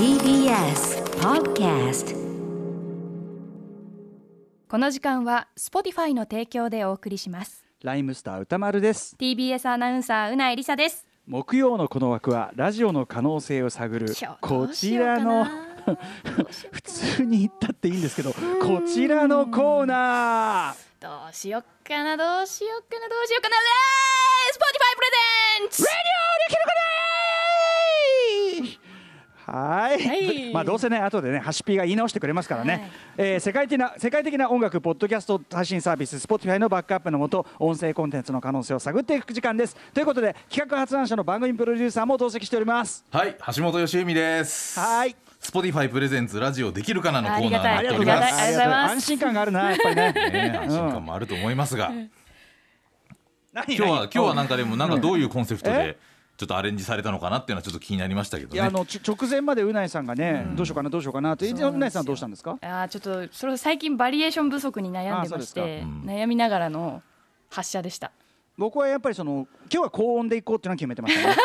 TBS Podcast この時間は Spotify の提供でお送りします。ライムスター歌丸です。TBS アナウンサーうなえりさです。木曜のこの枠はラジオの可能性を探るこちらのかな。普通に言ったっていいんですけどこちらのコーナー。どうしよっかなどうしよっかなどうしよっかな。えー Spotify プレゼンツはい、はい。まあどうせね後でねハシピーが言い直してくれますからね、はい。えー世界的な世界的な音楽ポッドキャスト配信サービス Spotify のバックアップのもと音声コンテンツの可能性を探っていく時間です。ということで企画発案者の番組プロデューサーも同席しております。はい、橋本良美です。はい。スポティファイプレゼンツラジオできるかなのコーナーにありなっております。がとうございます。安心感があるなやっぱりねね、安心感もあると思いますが、何今日は何今日はなんかでもなんかどういうコンセプトえ？でちょっとアレンジされたのかなっていうのはちょっと気になりましたけどね。いやあの直前までうないさんがね、どうしようかなどうしようかなってそうないさんはどうしたんですか？あーちょっとそれ最近バリエーション不足に悩んでましてうん。悩みながらの発射でした。僕はやっぱりその今日は高音でいこうっていうのは決めてましたね。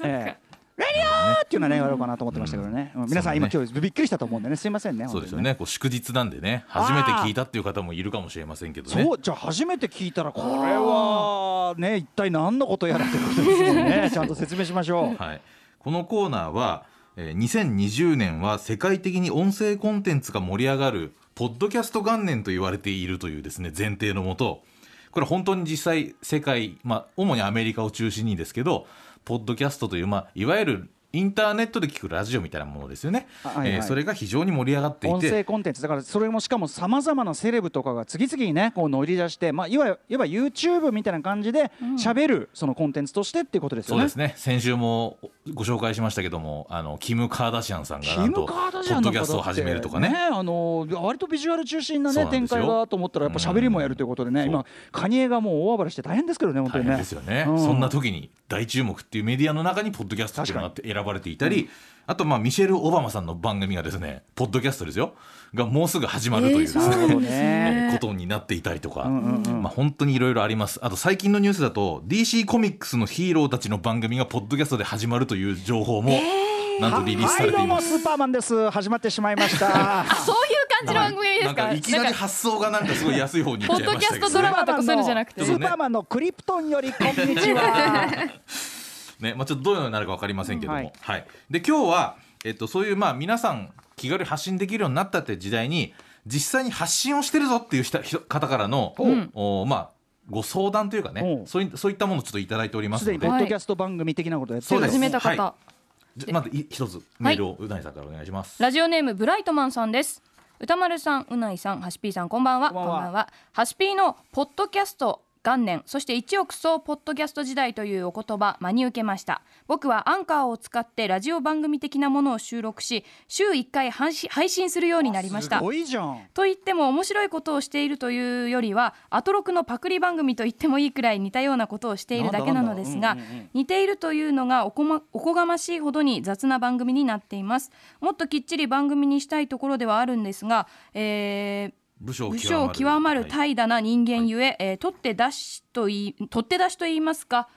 ええレディオーっていうのはねやろうかなと思ってましたけどね、うん。皆さん今今日びっくりしたと思うんでね。すいませんねそうですよね。こう祝日なんでね、初めて聞いたっていう方もいるかもしれませんけどね。そうじゃあ初めて聞いたらこれはね一体何のことやらってことですよね。ちゃんと説明しましょう。はい。このコーナーは、えー2020年は世界的に音声コンテンツが盛り上がるポッドキャスト元年と言われているというですね前提のもと。これ本当に実際世界、まあ、主にアメリカを中心にですけどポッドキャストという、まあ、いわゆるインターネットで聞くラジオみたいなものですよね、あはいはい。えーそれが非常に盛り上がってい音声てコンテンツ。だからそれもしかもさまざまなセレブとかが次々にねこう乗り出して、まあ、いわいわば YouTube みたいな感じで喋るそのコンテンツとしてっていうことですよね。そうですね。先週もご紹介しましたけどもあのキム・カーダシアンさんがなんとキム・ポカーダシアンッドキャストを始めるとかね。あの割とビジュアル中心なね展開だと思ったらやっぱ喋りもやるということでね、う。ん今カニエがもう大暴れして大変ですけどね本当大にね。変ですよね、うんそんな時に大注目っていうメディアの中にポッドキャストっていうのが選ばれていたり、あとまあミシェル・オバマさんの番組がですねポッドキャストですよ。がもうすぐ始まるというですね、えね。ーことになっていたりとか、んうんうん。まあ、本当にいろいろあります。あと最近のニュースだと DC コミックスのヒーローたちの番組がポッドキャストで始まるという情報もなんとリリースされています。スーパーマンです。始まってしまいました。そういう感じの番組ですなんかかいきなり発想がなんかすごい安い方に行っちゃいましたけど、ポッドキャストドラマとかそういうのじゃなくて。スーパーマンのクリプトンよりこんにちは。ね。まあ、ちょっとどういうのになるか分かりませんけども、うんははい。いで今日は、えっと、そういうまあ皆さん気軽に発信できるようになったって時代に実際に発信をしてるぞっていう人人方からの、ん。おまあ、ご相談というかね。おそういそういったものをちょっといただいておりますので。ポッドキャスト番組的なことやって始めた方、はじゃまずい一つメールをうなぎさんからお願いします。ラジオネームブライトマンさんです。歌丸さんうないさんはしぴーさんこんばんは。こんばんは。はしぴーのポッドキャスト元年そして一億総ポッドキャスト時代というお言葉真に受けました。僕はアンカーを使ってラジオ番組的なものを収録し週1回配信するようになりました。すごいじゃん。と言っても面白いことをしているというよりはアトロクのパクリ番組と言ってもいいくらい似たようなことをしているだけなのですがうんうん。似ているというのがおこ,、ま、おこがましいほどに雑な番組になっています。もっときっちり番組にしたいところではあるんですが、えー武将極まる怠惰な人間ゆえ、えー取って出しといい取って出しと言いますか、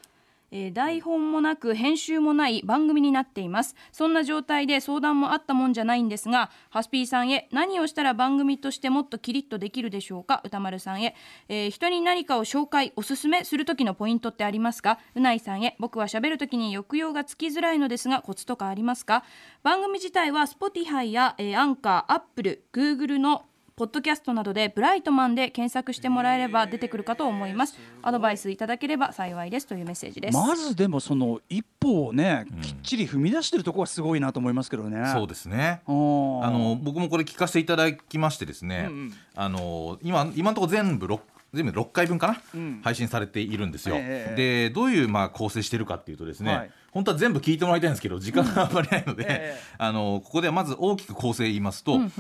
えー台本もなく編集もない番組になっていますそんな状態で相談もあったもんじゃないんですがハスピーさんへ何をしたら番組としてもっとキリッとできるでしょうか歌丸さんへ、えー人に何かを紹介おすすめする時のポイントってありますかうないさんへ僕は喋る時に抑揚がつきづらいのですがコツとかありますか番組自体は Spotify や、えーアンカー、アップル、Google のポッドキャストなどでブライトマンで検索してもらえれば出てくるかと思います。アドバイスいただければ幸いですというメッセージです、まずでもその一歩をね、きっちり踏み出してるところはすごいなと思いますけどね。そうですね。あの僕もこれ聞かせていただきましてですね、うん。うんあの今今のところ全部 6, 全部6回分かな、うん。配信されているんですよ。えでどういうまあ構成してるかっていうとですね、はい。本当は全部聞いてもらいたいんですけど時間があんまりないので、ええ。あのここではまず大きく構成言いますと、うんうん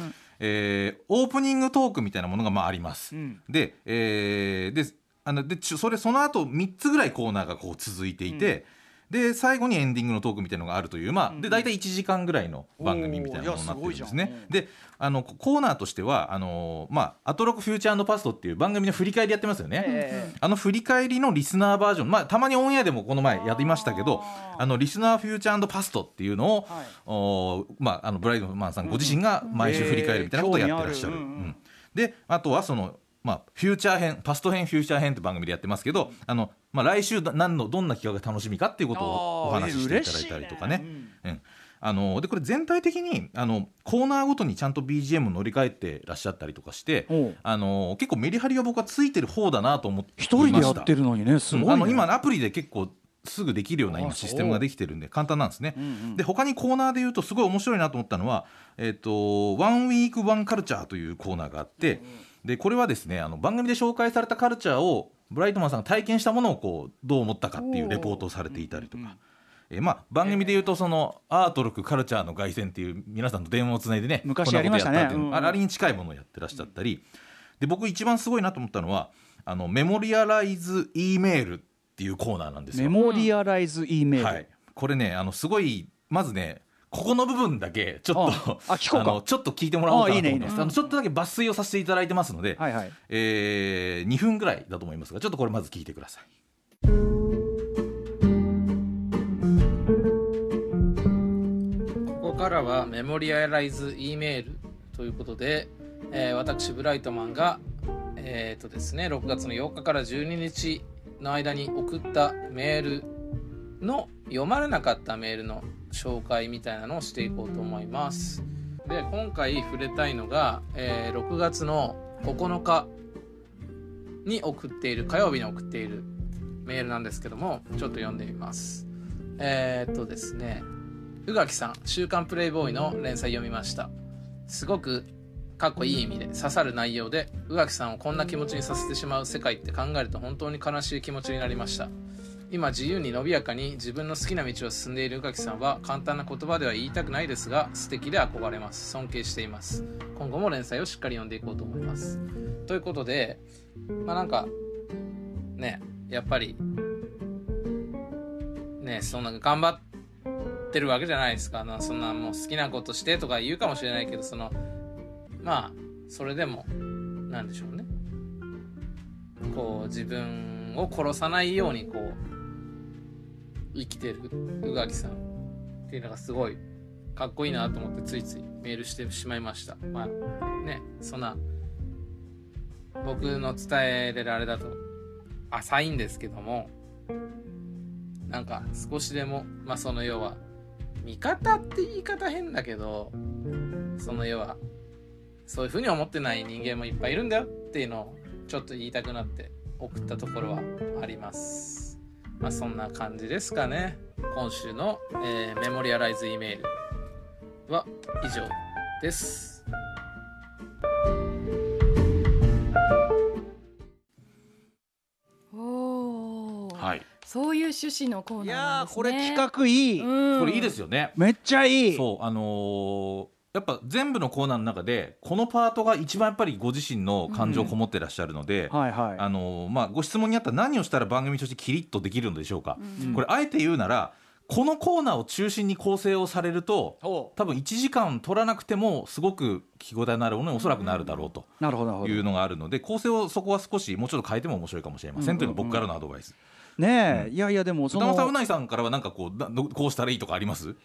えーオープニングトークみたいなものがまああります。うんで,、えーであのでそれその後3つぐらいコーナーがこう続いていて、で最後にエンディングのトークみたいなのがあるというまあ、うんで大体1時間ぐらいの番組みたいなものになってるんですね。であのコーナーとしてはあのまあ「アトロクフューチャーパスト」っていう番組の振り返りやってますよね、えあの振り返りのリスナーバージョン、まあ、たまにオンエアでもこの前やりましたけどあのリスナーフューチャーパストっていうのを、はい。おーまあ、あのブライドマンさんご自身が毎週振り返るみたいなことをやってらっしゃる。であとはその、まあ、フューチャー編パスト編フューチャー編って番組でやってますけど、あのまあ、来週だ何のどんな企画が楽しみかっていうことをお話ししていただいたりとかね。うん。あのでこれ全体的にあのコーナーごとにちゃんと BGM 乗り換えてらっしゃったりとかしてあの結構メリハリが僕はついてる方だなと思ってい一人でやってるのにねすごい、ね。うん。あの今アプリで結構すぐできるような今システムができてるんで簡単なんですね。う。んうん。で他にコーナーで言うとすごい面白いなと思ったのは「えっとワンウィークワンカルチャー」というコーナーがあってでこれはですねあの番組で紹介されたカルチャーをブライトマンさんが体験したものをこうどう思ったかっていうレポートをされていたりとか。えーまあ、番組で言うとそのアートロクカルチャーの凱旋っていう皆さんと電話をつないでね昔やりましたね。あれに近いものをやってらっしゃったり。で僕一番すごいなと思ったのはあのメモリアライズ E メールっていうコーナーなんですメよ。モリアライズ E メール、はい、これねあのすごいまずねここの部分だけちょっとああ聞こうか。のちょっと聞いてもらおうかなと思います。あいいねいいね。あのちょっとだけ抜粋をさせていただいてますので、はいはい。えー、2分ぐらいだと思いますがちょっとこれまず聞いてください。ここからはメモリアライズ E メールということで、えー私ブライトマンがえーとですね6月の8日から12日の間に送ったメールの読まれなかったメールの紹介みたいなのをしていこうと思います。で今回触れたいのが、えー6月の9日に送っている火曜日に送っているメールなんですけどもちょっと読んでみます。えー、っとですね宇垣さん「週刊プレイボーイ」の連載読みました。すごくかっこいい意味で刺さる内容で宇垣さんをこんな気持ちにさせてしまう世界って考えると本当に悲しい気持ちになりました。今自由に伸びやかに自分の好きな道を進んでいる宇垣さんは簡単な言葉では言いたくないですが素敵で憧れます。尊敬しています。今後も連載をしっかり読んでいこうと思います。ということでまあなんかねやっぱりねそんな頑張ってるわけじゃないですか。なそんなもう好きなことしてとか言うかもしれないけどそのまあそれでもなんでしょうね。こう自分を殺さないようにこう生きてる宇垣さん。っていうのがすごいかっこいいなと思ってついついメールしてしまいました。まあねそんな僕の伝えれるあれだと浅いんですけどもなんか少しでもまあその要は味方って言い方変だけどその要はそういうふうに思ってない人間もいっぱいいるんだよっていうのをちょっと言いたくなって送ったところはあります。まあそんな感じですかね。今週の、えーメモリアライズ E メールは以上です。おー。はい、そういう趣旨のコーいナーやーなんですね。これ企画いい、うん。これいいですよね。めっちゃいい。そうあのーやっぱ全部のコーナーの中でこのパートが一番やっぱりご自身の感情こもってらっしゃるので、ご質問にあった何をしたら番組としてキリッとできるのでしょうか、うん。これあえて言うならこのコーナーを中心に構成をされるとお多分1時間取らなくてもすごく聞き応えのあるものにおそらくなるだろうというのがあるので構成をそこは少しもうちょっと変えても面白いかもしれませんというのが僕からのアドバイス。ねえ、いやいやでもそのさんうないさんからはなんかこうこうしたらいいとかあります？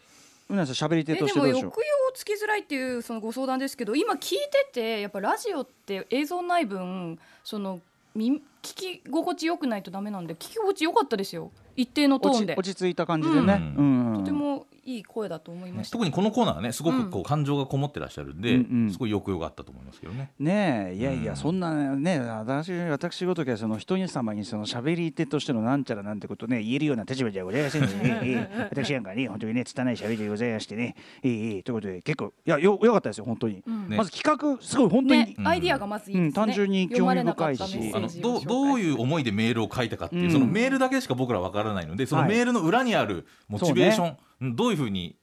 うなさん喋り手としてどうでしょう？も抑揚をつきづらいっていうそのご相談ですけど今聞いててやっぱラジオって映像ない分そのみ聞き心地よくないとダメなんで聞き心地よかったですよ。一定のトーンで。落ち着いた感じでね、ううん。とてもいい声だと思いました、特にこのコーナーはねすごくこう感情がこもってらっしゃるんで、うんうん。すごい抑揚があったと思いますけどね。ねえいやいや、うん。そんなね私私ごときはその人様にその喋り手としてのなんちゃらなんてことね言えるような立場じゃございませんのでねええ私なんかね本当にね拙い喋りでございましてねええええということで結構いやよよかったですよ本当に、うん。ねまず企画すごい本当に、ね、アイディアがまずいいですね、うん単純に興味深いし。読まれなかったメッセージを。あのどうどういう思いでメールを書いたかっていう、うん。そのメールだけしか僕らわからないのでそのはい。メールの裏にあるモチベーション、うんどういうふうに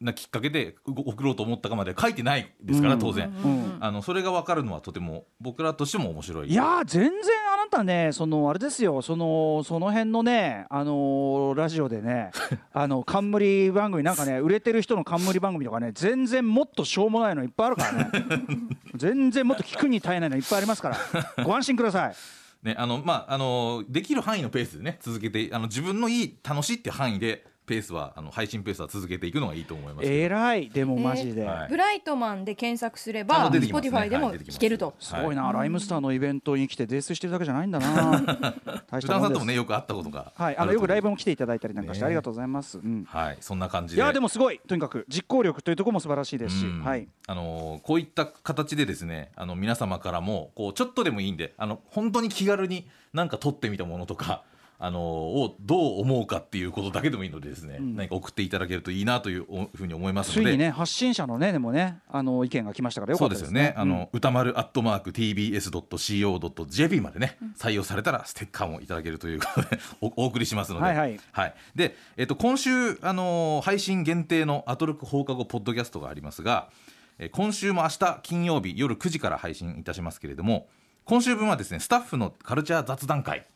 なきっかけでう送ろうと思ったかまで書いてないですからうん。当然、うんあのそれが分かるのはとても僕らとしても面白い。いやー全然あなたねそのあれですよ。そのその辺のねあのーラジオでね あの冠番組なんかね売れてる人の冠番組とかね全然もっとしょうもないのいっぱいあるからね。全然もっと聞くに耐えないのいっぱいありますから。ご安心ください。ねあのまああのできる範囲のペースでね続けてあの自分のいい楽しいって範囲でペースはあの配信ペースは続けていくのがいいと思いますえらい。でもマジで、はい。ブライトマンで検索すれあばの出てきますね。Spotify でも聞けると、すごいな、ライムスターのイベントに来て泥酔してるだけじゃないんだな。大し歌さんとたもんですもねよく会ったことが。はい。あのよくライブもも来ていただいたりなんかして、ねありがとうございます、うん。はい。そんな感じいでやでもすごい。とにかく実行力というところも素晴らしいですし、うん。はい。あのーこういった形でですねあの皆様からもこうちょっとでもいいんであの本当に気軽になんか撮ってみたものとか、あのーをどう思うかっていうことだけでもいいのでですね、ん。何か送っていただけるといいなというおふうに思いますので。ついにね発信者のねでもねあの意見が来ましたからよかったですすね。ね。あの、歌丸アットマーク tbs.co.jp までね、採用されたらステッカーもいただけるということで おお送りしますので、はいはい。で、えっと今週あのー配信限定のアトロク放課後ポッドキャストがありますが、えー今週も明日金曜日夜9時から配信いたしますけれども、今週分はですねスタッフのカルチャー雑談会。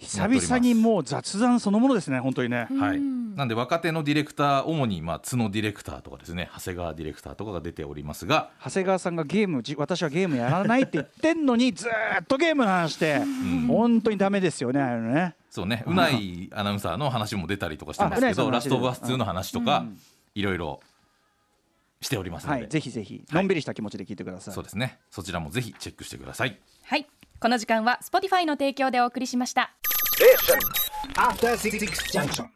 久々にもう雑談そのものですね本当にね、はい、なんで若手のディレクター主にまあ角ディレクターとかですね長谷川ディレクターとかが出ておりますが、長谷川さんがゲームじ私はゲームやらないって言ってんのにずーっとゲームの話して、本当にダメですよねああいうのね。そうね、うないアナウンサーの話も出たりとかしてますけど、ラストオブアス2の話とか、うん。いろいろしておりますので、はいぜひぜひ。のんびりした気持ちで聞いてください、そうですね、そちらもぜひチェックしてください。はいこの時間は Spotify の提供でお送りしました。